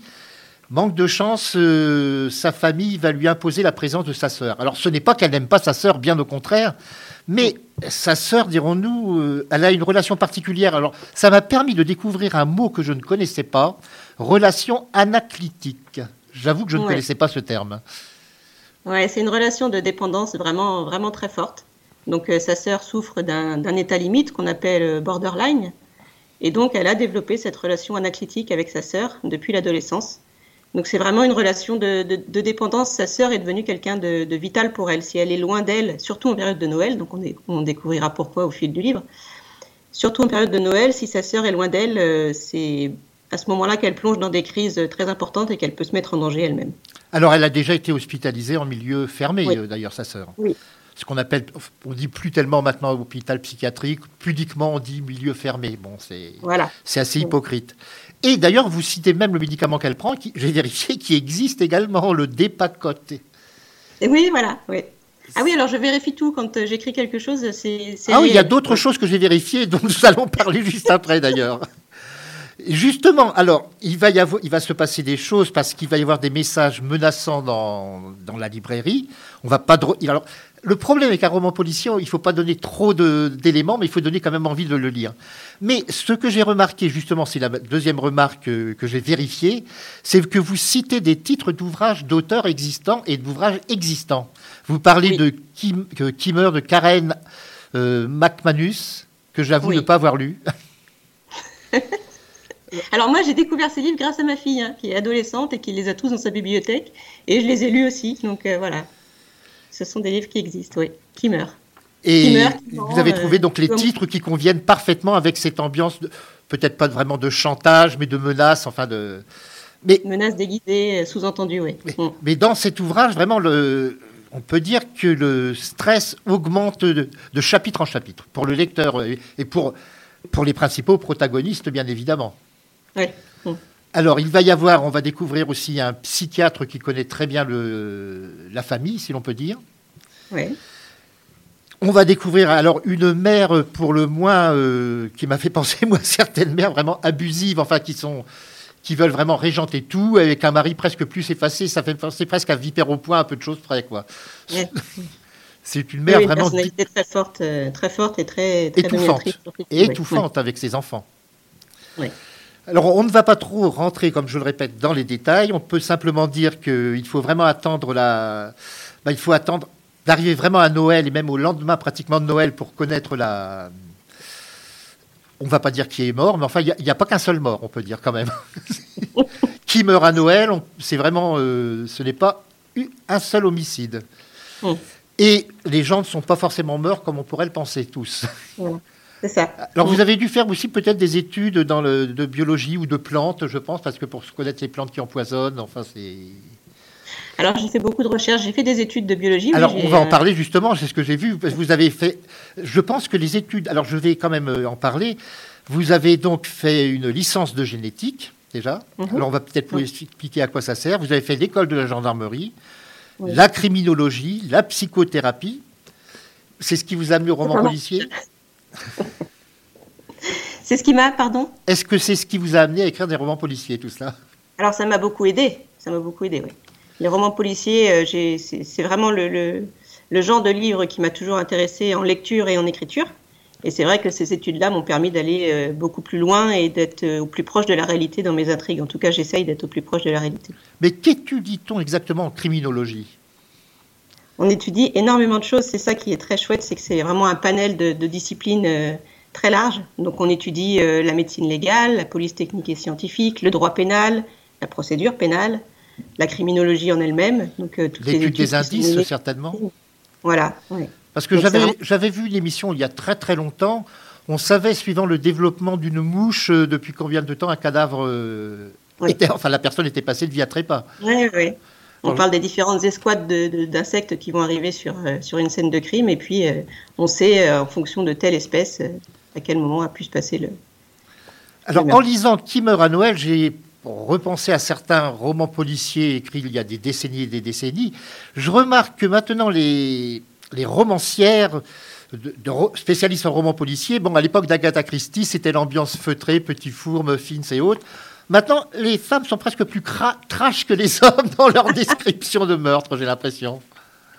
Manque de chance, euh, sa famille va lui imposer la présence de sa sœur. Alors, ce n'est pas qu'elle n'aime pas sa sœur, bien au contraire, mais sa sœur, dirons-nous, euh, elle a une relation particulière. Alors, ça m'a permis de découvrir un mot que je ne connaissais pas, relation anaclitique. J'avoue que je ne Ouais. connaissais pas ce terme. Ouais, c'est une relation de dépendance vraiment, vraiment très forte. Donc euh, sa sœur souffre d'un état limite qu'on appelle euh, borderline. Et donc elle a développé cette relation anaclitique avec sa sœur depuis l'adolescence. Donc c'est vraiment une relation de, de- de dépendance. Sa sœur est devenue quelqu'un de, de vital pour elle. Si elle est loin d'elle, surtout en période de Noël, donc on découvrira pourquoi au fil du livre, surtout en période de Noël, si sa sœur est loin d'elle, euh, c'est à ce moment-là qu'elle plonge dans des crises très importantes et qu'elle peut se mettre en danger elle-même. Alors, elle a déjà été hospitalisée en milieu fermé, Oui. euh, d'ailleurs, sa sœur. Oui. Ce qu'on appelle, on dit plus tellement maintenant hôpital psychiatrique, pudiquement on dit milieu fermé. Bon, c'est Voilà. c'est assez hypocrite. Et d'ailleurs, vous citez même le médicament qu'elle prend, qui, j'ai vérifié, qui existe également, le Dépacote. Oui, voilà. Oui. Ah oui, alors je vérifie tout quand euh, j'écris quelque chose. C'est. c'est Ah oui, il y a d'autres choses que j'ai vérifiées, dont nous allons parler juste après d'ailleurs. Justement, alors, il va, y avoir, il va se passer des choses parce qu'il va y avoir des messages menaçants dans, dans la librairie. On va pas. Alors, le problème avec un roman policier, il ne faut pas donner trop d'éléments, mais il faut donner quand même envie de le lire. Mais ce que j'ai remarqué, justement, c'est la deuxième remarque que j'ai vérifiée, c'est que vous citez des titres d'ouvrages d'auteurs existants et d'ouvrages existants. Vous parlez de Kim, Kimmer, de Karen euh, McManus, que j'avoue Oui. ne pas avoir lu. Alors moi, j'ai découvert ces livres grâce à ma fille, hein, qui est adolescente et qui les a tous dans sa bibliothèque. Et je les ai lus aussi. Donc euh, voilà. Ce sont des livres qui existent, oui. Qui meurent. Et Qui meurt, qui vous avez euh, trouvé donc les comme- titres qui conviennent parfaitement avec cette ambiance, peut-être pas vraiment de chantage, mais de menace, enfin de. Mais, Menaces déguisées, euh, sous-entendues, oui. Mm. mais dans cet ouvrage, vraiment, le, on peut dire que le stress augmente de, de chapitre en chapitre pour le lecteur et, et pour, pour les principaux protagonistes, bien évidemment. Ouais. Alors, il va y avoir, on va découvrir aussi un psychiatre qui connaît très bien le, la famille, si l'on peut dire. Ouais. On va découvrir alors une mère pour le moins euh, qui m'a fait penser moi certaines mères vraiment abusives, enfin qui sont qui veulent vraiment régenter tout avec un mari presque plus effacé, ça fait penser presque à vipère au point, un peu de choses près quoi. Ouais. C'est une Oui, mère une vraiment personnalité très forte, euh, très forte et très, très étouffante et Ouais. étouffante avec ses enfants. Ouais. Alors, on ne va pas trop rentrer, comme je le répète, dans les détails. On peut simplement dire qu'il faut vraiment attendre la. bah, il faut attendre d'arriver vraiment à Noël et même au lendemain pratiquement de Noël pour connaître la. On ne va pas dire qui est mort, mais enfin, il n'y a, pas qu'un seul mort, on peut dire quand même. qui meurt à Noël, on- c'est vraiment. euh, ce n'est pas un seul homicide. Mm. Et les gens ne sont pas forcément morts comme on pourrait le penser tous. Voilà. C'est ça. Alors, vous avez dû faire aussi peut-être des études dans le, de biologie ou de plantes, je pense, parce que pour connaître les plantes qui empoisonnent, enfin, c'est. Alors, j'ai fait beaucoup de recherches. J'ai fait des études de biologie. Alors, on va en euh, parler justement, c'est ce que j'ai vu. parce que Vous avez fait. Je pense que les études. Alors, je vais quand même euh, en parler. Vous avez donc fait une licence de génétique, déjà. Mhm. Alors, on va peut-être vous expliquer à quoi ça sert. Vous avez fait l'école de la gendarmerie, Oui. la criminologie, la psychothérapie. C'est ce qui vous a amené au roman policier C'est ce qui m'a, pardon Est-ce que c'est ce qui vous a amené à écrire des romans policiers, tout cela? Alors, ça m'a beaucoup aidé. Ça m'a beaucoup aidé, oui. Les romans policiers, euh, c'est vraiment le, le- le genre de livre qui m'a toujours intéressé en lecture et en écriture. Et c'est vrai que ces études-là m'ont permis d'aller euh, beaucoup plus loin et d'être euh, au plus proche de la réalité dans mes intrigues. En tout cas, j'essaye d'être au plus proche de la réalité. Mais qu'étudie-t-on exactement en criminologie? On étudie énormément de choses. C'est ça qui est très chouette, c'est que c'est vraiment un panel de, de disciplines euh, très large. Donc, on étudie euh, la médecine légale, la police technique et scientifique, le droit pénal, la procédure pénale, la criminologie en elle-même. Donc, euh, toutes ces L'étude études des sont indices, certainement Voilà. ouais. Parce que Donc, j'avais vu l'émission il y a très très longtemps. On savait, suivant le développement d'une mouche, euh, depuis combien de temps un cadavre Oui. était. Enfin, la personne était passée de vie à trépas. Ouais, ouais. On parle des différentes escouades de- de- d'insectes qui vont arriver sur, euh, sur une scène de crime, et puis euh, on sait, euh, en fonction de telle espèce, à quel moment a pu se passer le. Alors, le en lisant Qui meurt à Noël, j'ai repensé à certains romans policiers écrits il y a des décennies et des décennies. Je remarque que maintenant, les, les romancières de, de ro- spécialistes en romans policiers, bon, à l'époque d'Agatha Christie, c'était l'ambiance feutrée, petit fourme, fines et autres. Maintenant, les femmes sont presque plus trash que les hommes dans leur description de meurtre, j'ai l'impression.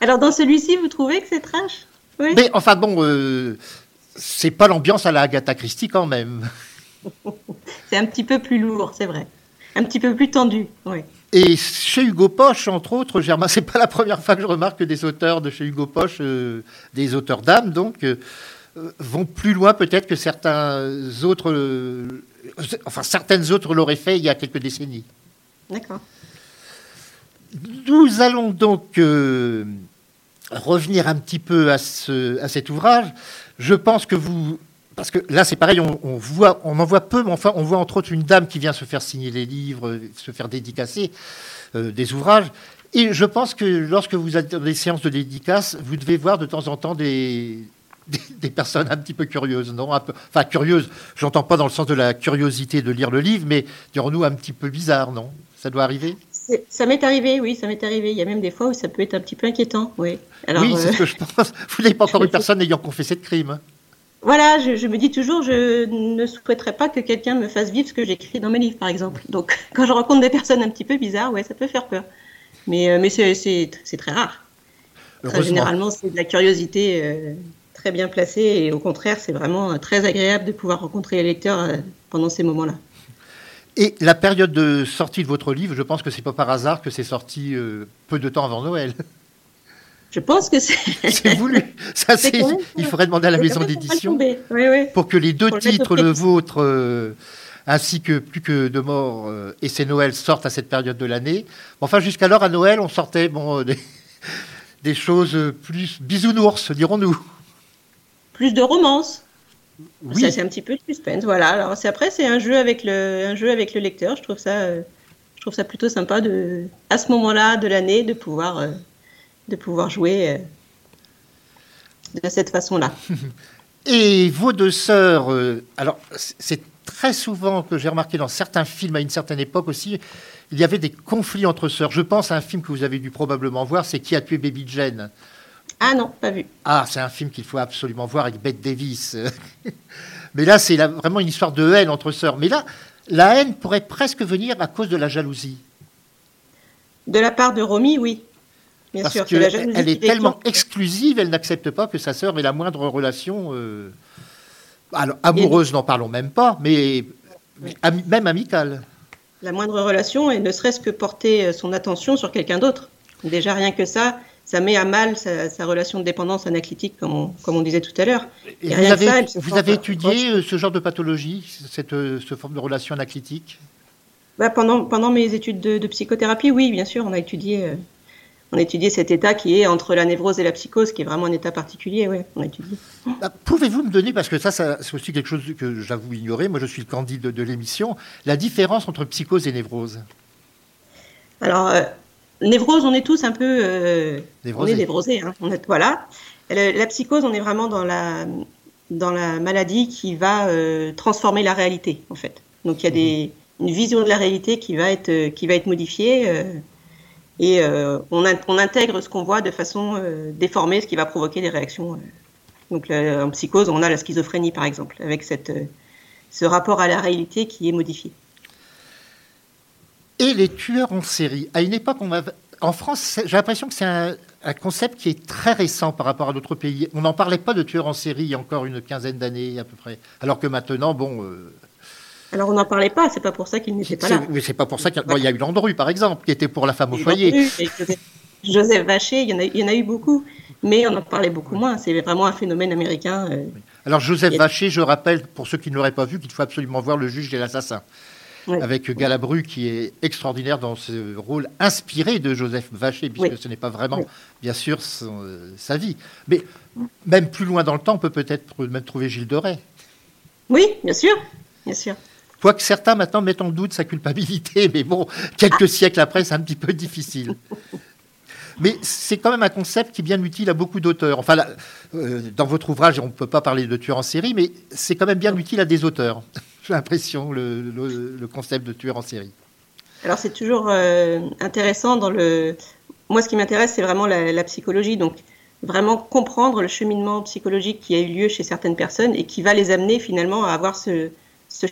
Alors, dans celui-ci, vous trouvez que c'est trash? Oui. Mais enfin bon, euh, c'est pas l'ambiance à la Agatha Christie quand même. C'est un petit peu plus lourd, c'est vrai. Un petit peu plus tendu, oui. Et chez Hugo Poche, entre autres, remarqué- c'est pas la première fois que je remarque que des auteurs de chez Hugo Poche, euh, des auteurs d'âme, donc, euh, euh, vont plus loin peut-être que certains autres, euh, enfin certaines autres l'auraient fait il y a quelques décennies. D'accord. Nous allons donc euh, revenir un petit peu à, ce, à cet ouvrage. Je pense que vous, parce que là c'est pareil, on, on voit, on en voit peu, mais enfin on voit entre autres une dame qui vient se faire signer les livres, se faire dédicacer euh, des ouvrages. Et je pense que lorsque vous êtes dans des séances de dédicace, vous devez voir de temps en temps des, des, des personnes un petit peu curieuses, non un peu, Enfin curieuses, j'entends pas dans le sens de la curiosité de lire le livre, mais dirons-nous un petit peu bizarre, non? Ça doit arriver? Ça m'est arrivé, oui, ça m'est arrivé. Il y a même des fois où ça peut être un petit peu inquiétant, oui. Alors, oui, c'est euh, ce que je pense. Vous n'avez pas encore eu personne ayant confessé de crime. hein? Voilà, je, je me dis toujours, je ne souhaiterais pas que quelqu'un me fasse vivre ce que j'écris dans mes livres, par exemple. Donc, quand je rencontre des personnes un petit peu bizarres, ouais, ça peut faire peur. Mais, euh, mais c'est- très rare. Généralement, c'est de la curiosité euh, très bien placée et au contraire, c'est vraiment euh, très agréable de pouvoir rencontrer les lecteurs euh, pendant ces moments-là. Et la période de sortie de votre livre, je pense que c'est pas par hasard que c'est sorti euh, peu de temps avant Noël. Je pense que c'est. c'est voulu. Ça, C'est même- il faudrait demander à la maison d'édition tombé. Oui, oui. pour que les deux Pour titres, le vôtre euh, ainsi que Plus que de morts euh, et c'est Noël, sortent à cette période de l'année. Enfin, jusqu'alors, à Noël, on sortait bon, des, des choses plus bisounours, dirons-nous. Plus de romance. Oui. Ça, c'est un petit peu de suspense, voilà. Alors c'est après c'est un jeu avec le un jeu avec le lecteur. Je trouve ça euh, je trouve ça plutôt sympa de à ce moment-là de l'année de pouvoir euh, de pouvoir jouer euh, de cette façon-là. Et vos deux sœurs, alors c'est très souvent que j'ai remarqué dans certains films à une certaine époque aussi, il y avait des conflits entre sœurs. Je pense à un film que vous avez dû probablement voir, c'est Qui a tué Baby Jane Ah non, pas vu. Ah, c'est un film qu'il faut absolument voir avec Bette Davis. Mais là, c'est vraiment une histoire de haine entre sœurs. Mais là, la haine pourrait presque venir à cause de la jalousie. De la part de Romy, oui. Bien Parce sûr, la jalousie elle est tellement exclusive, elle n'accepte pas que sa sœur ait la moindre relation. euh, Alors, amoureuse, n'en parlons même pas, mais Ami- même amicale. La moindre relation, et ne serait-ce que porter euh, son attention sur quelqu'un d'autre. Déjà, rien que ça, ça met à mal sa, sa relation de dépendance anaclitique, comme on, comme on disait tout à l'heure. Vous avez, ça, vous étudié euh, ce genre de pathologie, cette, euh, ce forme de relation anaclitique Bah, pendant, pendant mes études de, de psychothérapie, oui, bien sûr, on a étudié, euh, on a étudié cet état qui est entre la névrose et la psychose, qui est vraiment un état particulier, ouais, on a étudié. Bah, Pouvez-vous me donner, parce que ça, ça c'est aussi quelque chose que j'avoue ignorer, moi je suis le candidat de, de l'émission, la différence entre psychose et névrose? Alors, euh, névrose, on est tous un peu. euh, on est névrosés. Hein, on est- voilà. Le- la psychose, on est vraiment dans la, dans la maladie qui va euh, transformer la réalité, en fait. Donc, il y a des, une vision de la réalité qui va être, euh, qui va être modifiée. euh, et on, in- on intègre ce qu'on voit de façon déformée, ce qui va provoquer des réactions. Donc, en psychose, on a la schizophrénie, par exemple, avec cette, ce rapport à la réalité qui est modifié. Et les tueurs en série. À une époque, on avait- en France, j'ai l'impression que c'est un, un concept qui est très récent par rapport à d'autres pays. On n'en parlait pas de tueurs en série il y a encore une quinzaine d'années à peu près. Alors que maintenant, bon, euh, Alors, on n'en parlait pas, c'est pas pour ça qu'il n'était pas là. mais c'est pas pour ça qu'il y a, bon, il y a eu Landru, par exemple, qui était pour la femme au foyer. Joseph, Vacher, il y, en a, il y en a eu beaucoup, mais on en parlait beaucoup moins. C'est vraiment un phénomène américain. euh, Alors Joseph a- Vacher, je rappelle, pour ceux qui ne l'auraient pas vu, qu'il faut absolument voir Le juge et l'assassin. Avec Galabru qui est extraordinaire dans ce rôle inspiré de Joseph Vacher, puisque Oui. ce n'est pas vraiment, Oui. bien sûr, son, euh, sa vie. Mais même plus loin dans le temps, on peut peut-être même trouver Gilles de Rais. Oui, bien sûr, bien sûr. Quoique certains maintenant mettent en doute sa culpabilité, mais bon, quelques siècles après, c'est un petit peu difficile. Mais c'est quand même un concept qui est bien utile à beaucoup d'auteurs. Enfin, là, euh, dans votre ouvrage, on ne peut pas parler de tueur en série, mais c'est quand même bien utile à des auteurs. J'ai l'impression, le, concept de tueur en série. Alors c'est toujours euh, intéressant dans le. Moi, ce qui m'intéresse, c'est vraiment la, psychologie. Donc, vraiment comprendre le cheminement psychologique qui a eu lieu chez certaines personnes et qui va les amener finalement à avoir ce,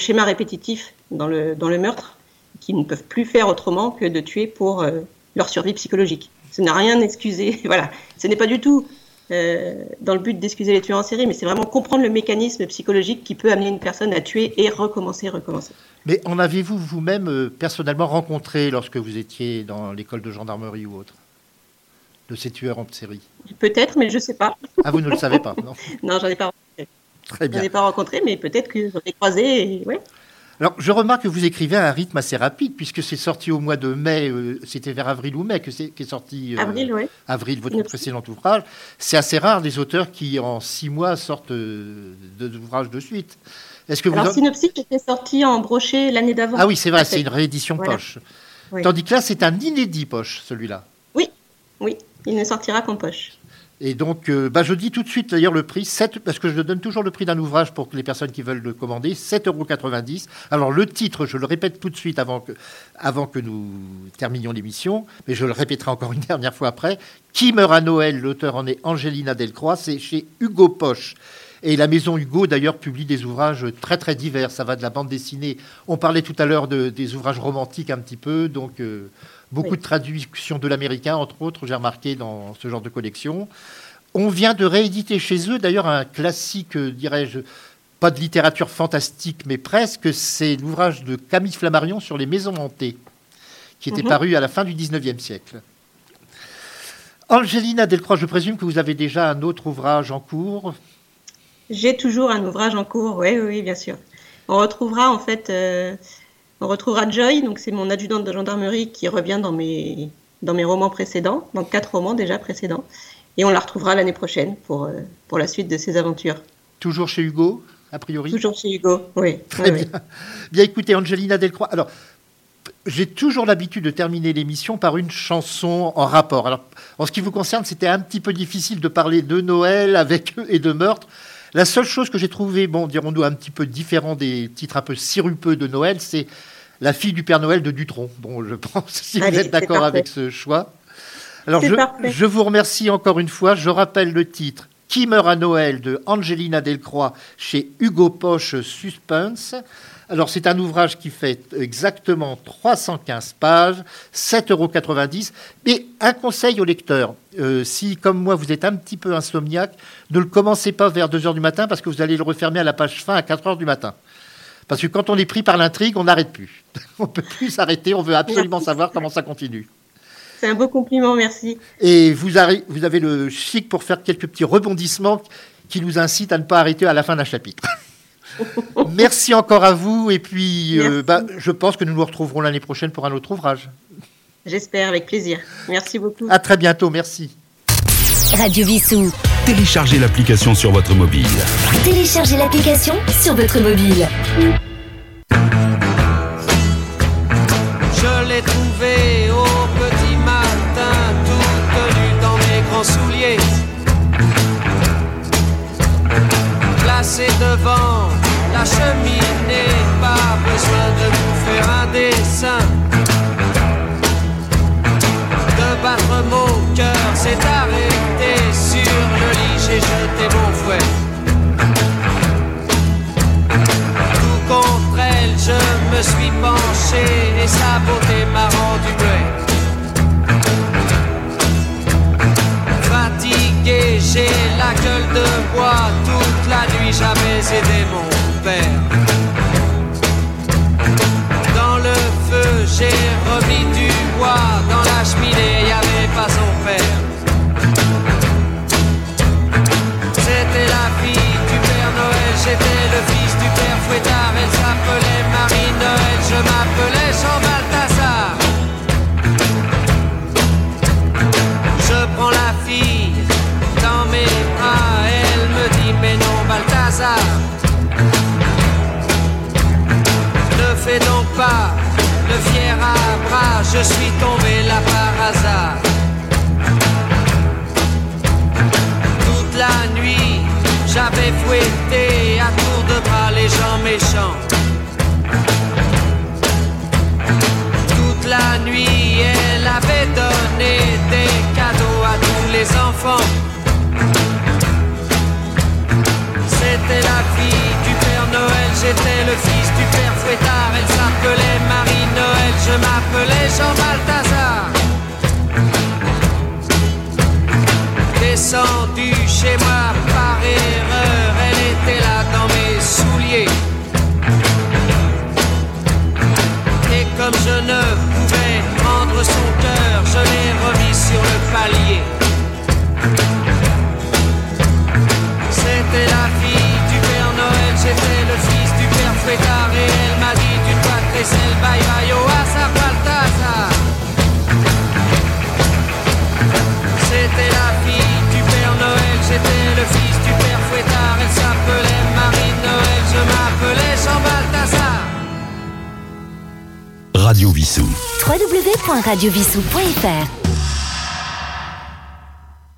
schéma répétitif dans le, dans le meurtre, qui ne peuvent plus faire autrement que de tuer pour euh, leur survie psychologique. Ce n'a rien excusé. voilà. Ce n'est pas du tout dans le but d'excuser les tueurs en série, mais c'est vraiment comprendre le mécanisme psychologique qui peut amener une personne à tuer et recommencer, recommencer. Mais en avez-vous vous-même euh, personnellement rencontré lorsque vous étiez dans l'école de gendarmerie ou autre de ces tueurs en série? Peut-être, mais je ne sais pas. Ah, vous ne le savez pas, non Non, j'en ai pas rencontré. Très J'en bien. ai pas rencontré, mais peut-être que j'en ai croisé. Et... Ouais. Alors, je remarque que vous écrivez à un rythme assez rapide, puisque c'est sorti au mois de mai, euh, c'était vers avril ou mai que c'est qu'est sorti euh, Avril, ouais. avril, votre précédent ouvrage. C'est assez rare des auteurs qui, en six mois, sortent euh, deux ouvrages de suite. Est-ce que vous Alors, en- Synopsis était sorti en brochet l'année d'avant. Ah oui, c'est vrai, c'est une réédition Voilà. poche. Oui. Tandis que là, c'est un inédit poche, celui-là. Oui, oui, il ne sortira qu'en poche. Et donc, euh, bah, je dis tout de suite d'ailleurs le prix, 7, parce que je donne toujours le prix d'un ouvrage pour les personnes qui veulent le commander, 7,90 euros. Alors, le titre, je le répète tout de suite avant que, avant que nous terminions l'émission, mais je le répéterai encore une dernière fois après. Qui meurt à Noël L'auteur en est Angelina Delcroix, c'est chez Hugo Poche. Et la maison Hugo, d'ailleurs, publie des ouvrages très très divers. Ça va de la bande dessinée. On parlait tout à l'heure de- des ouvrages romantiques un petit peu, donc euh, beaucoup Oui. de traductions de l'américain, entre autres, j'ai remarqué dans ce genre de collection. On vient de rééditer chez eux, d'ailleurs, un classique, euh, dirais-je, pas de littérature fantastique, mais presque. C'est l'ouvrage de Camille Flammarion sur les maisons hantées, qui était Mhm. paru à la fin du 19e siècle. Angelina Delcroix, je présume que vous avez déjà un autre ouvrage en cours? J'ai toujours un ouvrage en cours, oui, oui, oui, bien sûr. On retrouvera en fait, euh, on retrouvera Joy, donc c'est mon adjudante de gendarmerie qui revient dans mes, dans mes romans précédents, dans quatre romans déjà précédents, et on la retrouvera l'année prochaine pour, euh, pour la suite de ses aventures. Toujours chez Hugo, a priori? Toujours chez Hugo, oui. Très oui, oui. bien. Bien écoutez, Angelina Delcroix. Alors, j'ai toujours l'habitude de terminer l'émission par une chanson en rapport. Alors, en ce qui vous concerne, c'était un petit peu difficile de parler de Noël avec eux et de meurtre. La seule chose que j'ai trouvé, bon, dirons-nous, un petit peu différent des titres un peu sirupeux de Noël, c'est La fille du Père Noël de Dutronc. Bon, je pense, si Allez, vous êtes d'accord avec ce choix. Alors, je, je vous remercie encore une fois. Je rappelle le titre Qui meurt à Noël de Angelina Delcroix chez Hugo Poche Suspense. Alors, c'est un ouvrage qui fait exactement 315 pages, 7,90 euros. Mais un conseil au lecteur euh, si, comme moi, vous êtes un petit peu insomniaque, ne le commencez pas vers 2 heures du matin parce que vous allez le refermer à la page fin à 4 heures du matin. Parce que quand on est pris par l'intrigue, on n'arrête plus. On peut plus s'arrêter, on veut absolument savoir comment ça continue. C'est un beau compliment, merci. Et vous, vous avez le chic pour faire quelques petits rebondissements qui nous incitent à ne pas arrêter à la fin d'un chapitre. Merci encore à vous. Et puis, euh, bah, je pense que nous nous retrouverons l'année prochaine pour un autre ouvrage. J'espère, avec plaisir. Merci beaucoup. À très bientôt. Merci. Radio Vissou. Téléchargez l'application sur votre mobile. Téléchargez l'application sur votre mobile. Je l'ai trouvé au souliers. Placé devant la cheminée, pas besoin de vous faire un dessin. De battre mon cœur s'est arrêté sur le lit, j'ai jeté mon fouet. Tout contre elle, je me suis penché et sa beauté m'a rendu muet. J'ai la gueule de bois. Toute la nuit, j'avais aidé mon père. Dans le feu, j'ai remis Ne fais donc pas le fier à bras, je suis tombé là par hasard. Toute la nuit, j'avais fouetté à tour de bras les gens méchants. Toute la nuit, elle avait donné des cadeaux à tous les enfants. C'était la fille du Père Noël, j'étais le fils du Père Fouettard. Elle s'appelait Marie-Noël, je m'appelais Jean Balthazar. Descendu chez moi par erreur, elle était là dans mes souliers. Et comme je ne pouvais prendre son cœur, je l'ai remis sur le palier. C'était la Père Noël, j'étais le fils du Père Fouettard et elle m'a dit tu dois te laisser le bye bye oh à sa Balthazar. C'était la fille du Père Noël, j'étais le fils du Père Fouettard, elle s'appelait Marie-Noël, je m'appelais Jean Balthazar. Radio Vissou. www.radiovissou.fr